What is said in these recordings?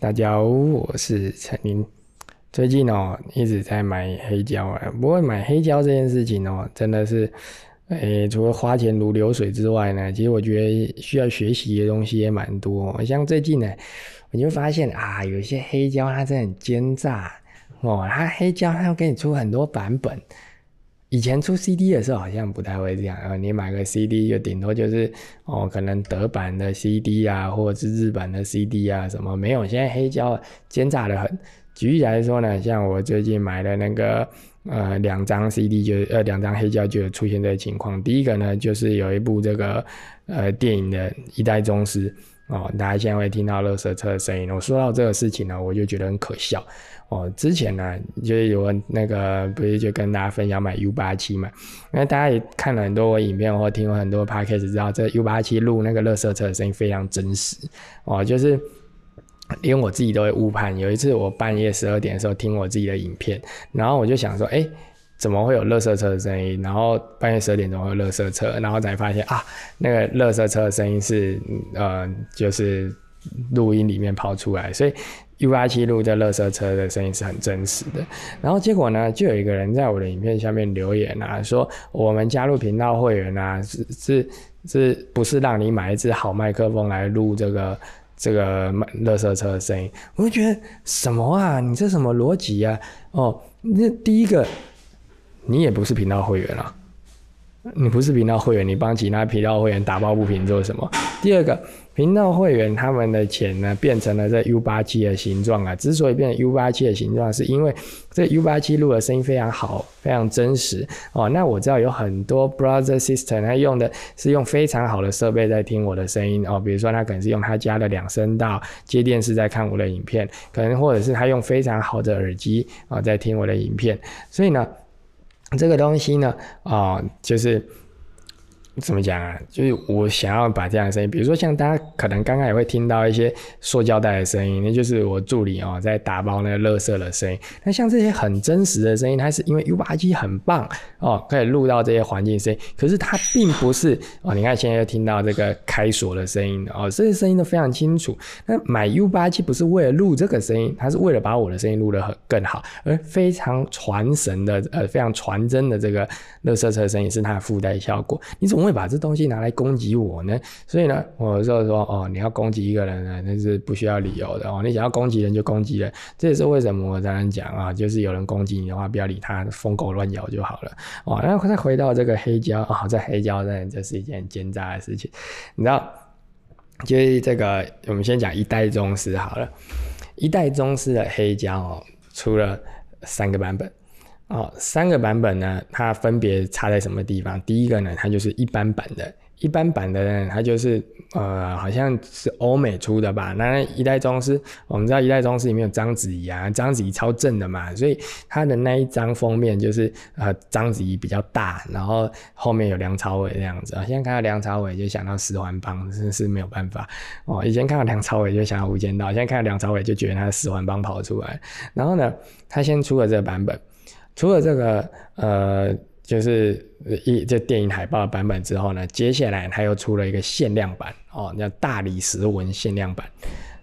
大家好，我是陈林。最近哦一直在买黑胶啊，不过买黑胶这件事情哦，真的是，诶，除了花钱如流水之外呢，其实我觉得需要学习的东西也蛮多。像最近呢，我就发现啊，有些黑胶它真的很奸诈哦，它黑胶它要给你出很多版本。以前出 CD 的时候好像不太会这样啊，你买个 CD 就顶多就是哦，可能德版的 CD 啊，或者是日版的 CD 啊，什么没有。现在黑胶奸诈的很。举例来说呢，像我最近买的那个呃两张 CD 就呃两张黑胶就出现这个情况。第一个呢就是有一部这个呃电影的一代宗师哦，大家现在会听到乐色车的声音。我说到这个事情呢，我就觉得很可笑。哦，之前呢，就是有那个不是就跟大家分享买 U 八七嘛，因为大家也看了很多我影片或听了很多 podcast，知道这 U 八七录那个乐色车的声音非常真实哦，就是连我自己都会误判。有一次我半夜十二点的时候听我自己的影片，然后我就想说，哎，怎么会有乐色车的声音？然后半夜十二点钟有乐色车，然后才发现啊，那个乐色车的声音是呃，就是录音里面跑出来，所以。U 八七录的乐色车的声音是很真实的，然后结果呢，就有一个人在我的影片下面留言啊，说我们加入频道会员啊，是是是不是让你买一支好麦克风来录这个这个乐色车的声音？我就觉得什么啊，你这什么逻辑啊？哦，那第一个，你也不是频道会员啊，你不是频道会员，你帮其他频道会员打抱不平做什么？第二个。频道会员他们的钱呢，变成了这 U 八七的形状啊。之所以变成 U 八七的形状，是因为这 U 八七录的声音非常好，非常真实哦。那我知道有很多 brother sister，他用的是用非常好的设备在听我的声音哦。比如说他可能是用他家的两声道接电视在看我的影片，可能或者是他用非常好的耳机啊在听我的影片。所以呢，这个东西呢，啊，就是。怎么讲啊？就是我想要把这样的声音，比如说像大家可能刚刚也会听到一些塑胶袋的声音，那就是我助理哦在打包那个垃圾的声音。那像这些很真实的声音，它是因为 U 八机很棒哦，可以录到这些环境声音。可是它并不是哦，你看现在又听到这个开锁的声音哦，这些声音都非常清楚。那买 U 八机不是为了录这个声音，它是为了把我的声音录得很更好，而非常传神的呃非常传真的这个垃圾车声音是它的附带效果。你怎么？会把这东西拿来攻击我呢？所以呢，我就说哦，你要攻击一个人呢，那是不需要理由的哦。你想要攻击人就攻击人，这也是为什么我常常讲啊，就是有人攻击你的话，不要理他，疯狗乱咬就好了哦。然后再回到这个黑胶啊，在黑胶呢，这是一件奸诈的事情。你知道，就是这个，我们先讲一代宗师好了。一代宗师的黑胶哦，出了三个版本。哦，三个版本呢，它分别差在什么地方？第一个呢，它就是一般版的，一般版的呢，它就是呃，好像是欧美出的吧。那一代宗师，我们知道一代宗师里面有章子怡啊，章子怡超正的嘛，所以它的那一张封面就是呃，章子怡比较大，然后后面有梁朝伟这样子。现在看到梁朝伟就想到十环帮，真是没有办法哦。以前看到梁朝伟就想到无间道，现在看到梁朝伟就觉得他的十环帮跑出来。然后呢，他先出了这个版本。除了这个呃，就是一这电影海报的版本之后呢，接下来他又出了一个限量版哦，叫大理石纹限量版。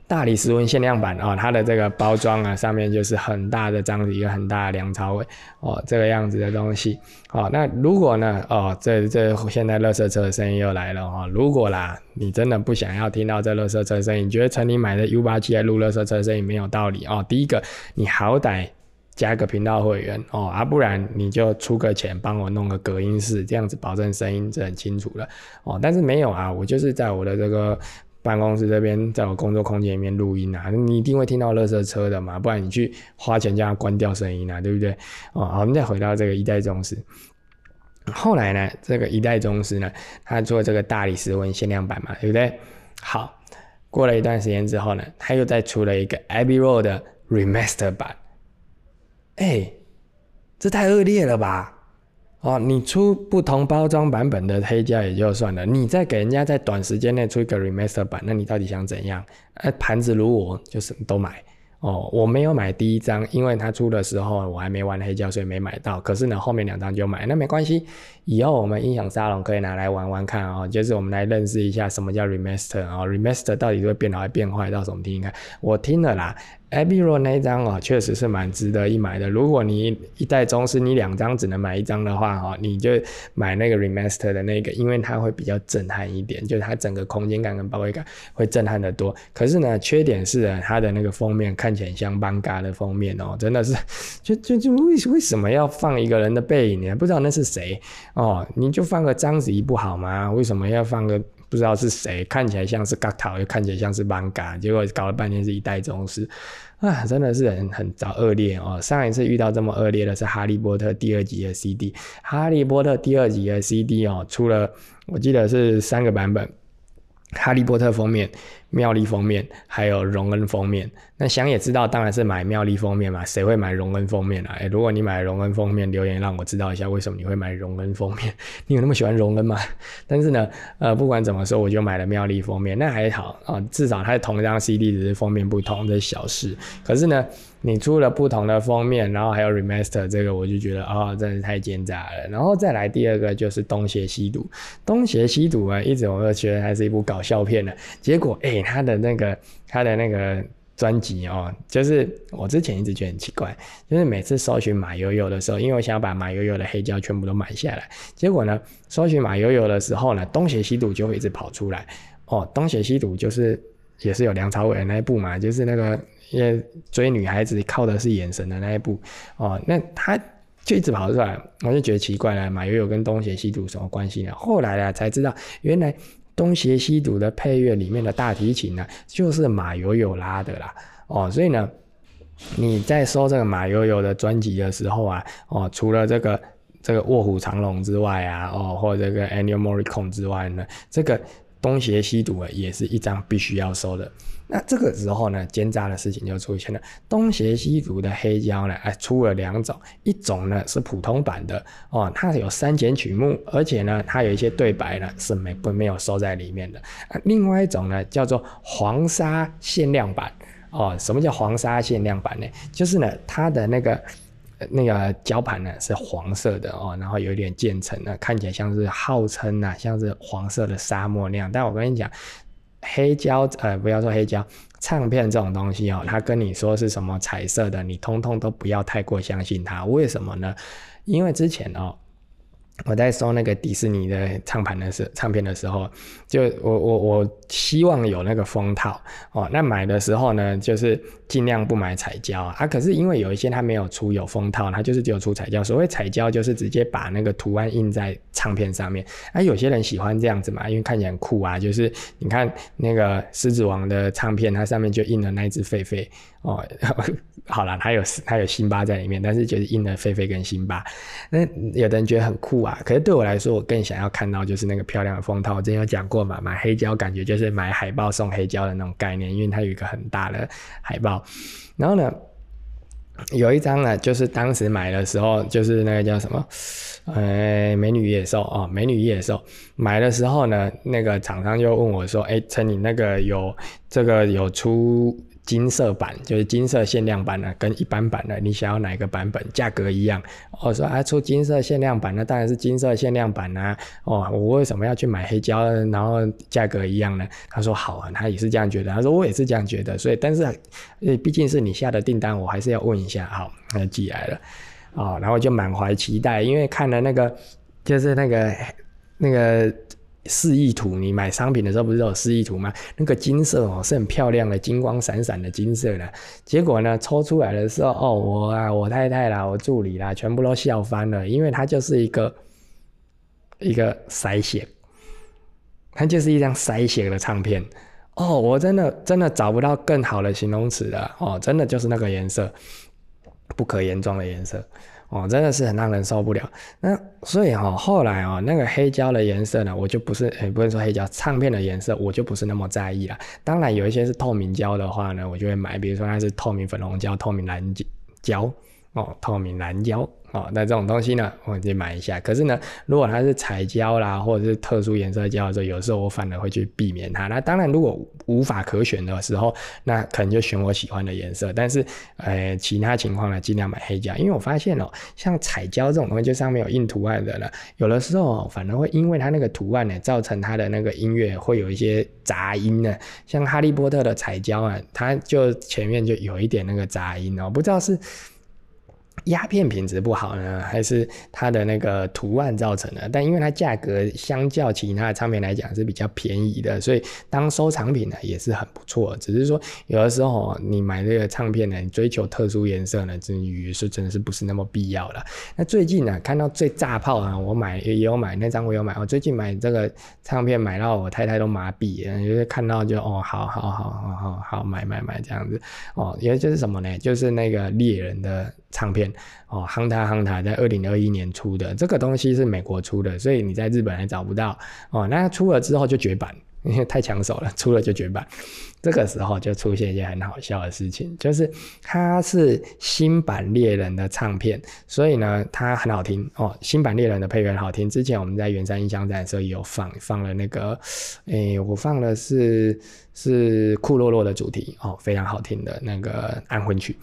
大理石纹限量版哦，它的这个包装啊，上面就是很大的章子一个，很大的梁朝伟哦，这个样子的东西哦。那如果呢哦，这这现在乐色车的声音又来了哦。如果啦，你真的不想要听到这乐色车声音，觉得陈你买的 U 八七来录乐色车声音没有道理哦。第一个，你好歹。加个频道会员哦，啊，不然你就出个钱帮我弄个隔音室，这样子保证声音是很清楚的哦。但是没有啊，我就是在我的这个办公室这边，在我工作空间里面录音啊，你一定会听到垃圾车的嘛，不然你去花钱叫他关掉声音啊，对不对？哦，好，我们再回到这个一代宗师，后来呢，这个一代宗师呢，他做这个大理石纹限量版嘛，对不对？好，过了一段时间之后呢，他又再出了一个 Abbey Road 的 Remaster 版。哎，这太恶劣了吧！哦，你出不同包装版本的黑胶也就算了，你再给人家在短时间内出一个 remaster 版，那你到底想怎样？哎，盘子如我，就是都买哦，我没有买第一张，因为它出的时候我还没玩黑胶，所以没买到。可是呢，后面两张就买，那没关系。以后我们音响沙龙可以拿来玩玩看哦，就是我们来认识一下什么叫 remaster 啊，remaster 到底会变好还变坏，到时候我们听听看。我听了啦。Abbey Road 那张哦，确实是蛮值得一买的。如果你一代宗师，你两张只能买一张的话，哦，你就买那个 Remaster 的那个，因为它会比较震撼一点，就是它整个空间感跟包围感会震撼的多。可是呢，缺点是它的那个封面看起来像 Manga 的封面哦，真的是，就就就为为什么要放一个人的背影呢？不知道那是谁，哦你就放个章子怡不好吗？为什么要放个？不知道是谁，看起来像是 Gato，又看起来像是 Manga，结果搞了半天是一代宗师，啊，真的是很很早恶劣哦。上一次遇到这么恶劣的是《哈利波特》第二集的 CD，《哈利波特》第二集的 CD 哦，出了我记得是三个版本，《哈利波特》封面。妙丽封面，还有荣恩封面。那想也知道，当然是买妙丽封面嘛。谁会买荣恩封面啊？哎，如果你买荣恩封面，留言让我知道一下，为什么你会买荣恩封面？你有那么喜欢荣恩吗？但是呢，呃，不管怎么说，我就买了妙丽封面，那还好啊，至少它是同一张 CD，只是封面不同，这是小事。可是呢，你出了不同的封面，然后还有 remaster，这个我就觉得啊，真是太奸诈了。然后再来第二个就是东邪西毒，东邪西毒啊，一直我都觉得它是一部搞笑片呢，结果哎。他的那个他的那个专辑哦，就是我之前一直觉得很奇怪，就是每次搜寻马友友的时候，因为我想要把马友友的黑胶全部都买下来，结果呢，搜寻马友友的时候呢，东邪西毒就会一直跑出来哦。东邪西毒就是也是有梁朝伟那一部嘛，就是那个也追女孩子靠的是眼神的那一部哦，那他就一直跑出来，我就觉得奇怪了，马友友跟东邪西毒什么关系呢？后来呢才知道，原来。东邪西毒的配乐里面的大提琴呢，就是马友友拉的啦，哦，所以呢，你在收这个马友友的专辑的时候啊，哦，除了这个这个卧虎藏龙之外啊，哦，或者这个 Ennio Morricone 之外呢，这个。东邪西毒啊，也是一张必须要收的。那这个时候呢，奸诈的事情就出现了。东邪西毒的黑胶呢，哎，出了两种，一种呢是普通版的哦，它有删减曲目，而且呢，它有一些对白呢是没不没有收在里面的。啊，另外一种呢叫做黄沙限量版哦。什么叫黄沙限量版呢？就是呢，它的那个。那个胶盘呢是黄色的哦，然后有点渐层的，看起来像是号称啊像是黄色的沙漠那样。但我跟你讲，黑胶呃不要说黑胶，唱片这种东西哦，他跟你说是什么彩色的，你通通都不要太过相信它。为什么呢？因为之前哦。我在收那个迪士尼的唱盘的时唱片的时候，就我我我希望有那个封套哦。那买的时候呢，就是尽量不买彩胶啊。可是因为有一些它没有出有封套，它就是只有出彩胶。所谓彩胶就是直接把那个图案印在唱片上面。啊，有些人喜欢这样子嘛，因为看起来很酷啊。就是你看那个狮子王的唱片，它上面就印了那一只狒狒哦。好了，它有它有辛巴在里面，但是就是印了狒狒跟辛巴。那有的人觉得很酷啊，可是对我来说，我更想要看到就是那个漂亮的封套。我之前有讲过嘛，买黑胶感觉就是买海报送黑胶的那种概念，因为它有一个很大的海报。然后呢，有一张呢，就是当时买的时候，就是那个叫什么，呃，美女野兽哦，美女野兽。买的时候呢，那个厂商就问我说：“哎，陈，你那个有这个有出？”金色版就是金色限量版的，跟一般版的，你想要哪个版本？价格一样。我说啊，出金色限量版那当然是金色限量版啊。哦，我为什么要去买黑胶？然后价格一样呢？他说好啊，他也是这样觉得。他说我也是这样觉得。所以，但是，毕竟是你下的订单，我还是要问一下。好，那寄来了。哦，然后就满怀期待，因为看了那个，就是那个那个。示意图，你买商品的时候不是有示意图吗？那个金色哦是很漂亮的，金光闪闪的金色的。结果呢，抽出来的时候，哦，我啊，我太太啦，我助理啦，全部都笑翻了，因为它就是一个一个筛选，它就是一张筛选的唱片。哦，我真的真的找不到更好的形容词了。哦，真的就是那个颜色，不可言状的颜色。哦，真的是很让人受不了。那所以哈，后来哦，那个黑胶的颜色呢，我就不是，诶，不能说黑胶唱片的颜色，我就不是那么在意了。当然，有一些是透明胶的话呢，我就会买，比如说它是透明粉红胶、透明蓝胶，哦，透明蓝胶。哦，那这种东西呢，我就买一下。可是呢，如果它是彩胶啦，或者是特殊颜色胶的时候，有时候我反而会去避免它。那当然，如果无法可选的时候，那可能就选我喜欢的颜色。但是，呃，其他情况呢，尽量买黑胶，因为我发现哦，像彩胶这种东西，就上面有印图案的呢，有的时候反而会因为它那个图案呢，造成它的那个音乐会有一些杂音呢。像哈利波特的彩胶啊，它就前面就有一点那个杂音哦，不知道是。鸦片品质不好呢，还是它的那个图案造成的？但因为它价格相较其他的唱片来讲是比较便宜的，所以当收藏品呢也是很不错。只是说有的时候你买这个唱片呢，你追求特殊颜色呢，至于是真的是不是那么必要了。那最近呢，看到最炸炮啊，我买也有买那张我有买，我最近买这个唱片买到我太太都麻痹了，就是看到就哦，好好好好好好买买买这样子哦，因为就是什么呢？就是那个猎人的。唱片哦，夯塔夯塔在二零二一年出的这个东西是美国出的，所以你在日本还找不到哦。那出了之后就绝版，因 为太抢手了，出了就绝版。这个时候就出现一件很好笑的事情，就是它是新版猎人的唱片，所以呢它很好听哦。新版猎人的配乐很好听，之前我们在圆山音箱站的时候也有放放了那个，诶，我放的是是库洛洛的主题哦，非常好听的那个安魂曲。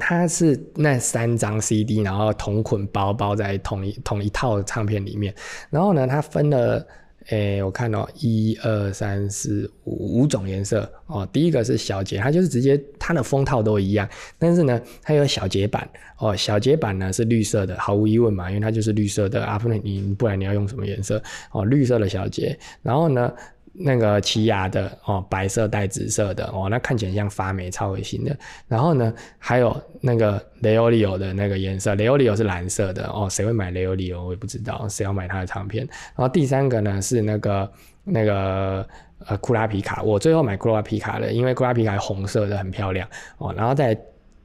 它是那三张 CD，然后同捆包包在同一同一套唱片里面，然后呢，它分了，诶，我看到一二三四五五种颜色哦。第一个是小节，它就是直接它的封套都一样，但是呢，它有小节版哦。小节版呢是绿色的，毫无疑问嘛，因为它就是绿色的啊，不然你不然你要用什么颜色哦？绿色的小节，然后呢？那个奇亚的哦，白色带紫色的哦，那看起来像发霉超恶心的。然后呢，还有那个雷欧利欧的那个颜色，雷欧利欧是蓝色的哦，谁会买雷欧利欧？我也不知道，谁要买他的唱片？然后第三个呢是那个那个呃库拉皮卡，我最后买库拉皮卡的，因为库拉皮卡红色的很漂亮哦。然后再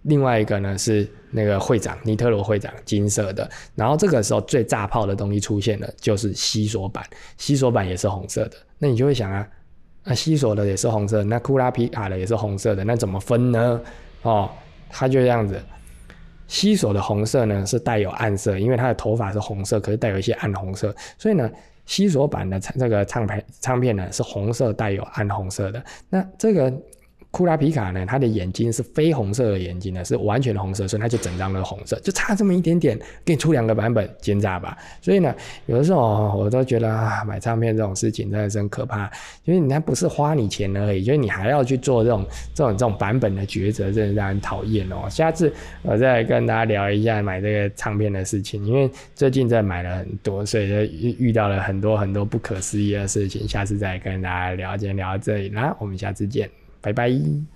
另外一个呢是那个会长尼特罗会长金色的。然后这个时候最炸炮的东西出现了，就是西索版，西索版也是红色的。那你就会想啊，那西索的也是红色，那库拉皮卡的也是红色的，那怎么分呢？哦，他就这样子，西索的红色呢是带有暗色，因为他的头发是红色，可是带有一些暗红色，所以呢，西索版的这个唱片唱片呢是红色带有暗红色的，那这个。库拉皮卡呢，它的眼睛是绯红色的眼睛呢，是完全红色，所以它就整张都红色，就差这么一点点，给你出两个版本，奸诈吧？所以呢，有的时候我都觉得啊，买唱片这种事情真的是很可怕，因为你那不是花你钱而已，就是你还要去做这种这种这种版本的抉择，真的让人讨厌哦。下次我再跟大家聊一下买这个唱片的事情，因为最近在买了很多，所以就遇遇到了很多很多不可思议的事情。下次再跟大家聊，今天聊到这里，那我们下次见。拜拜。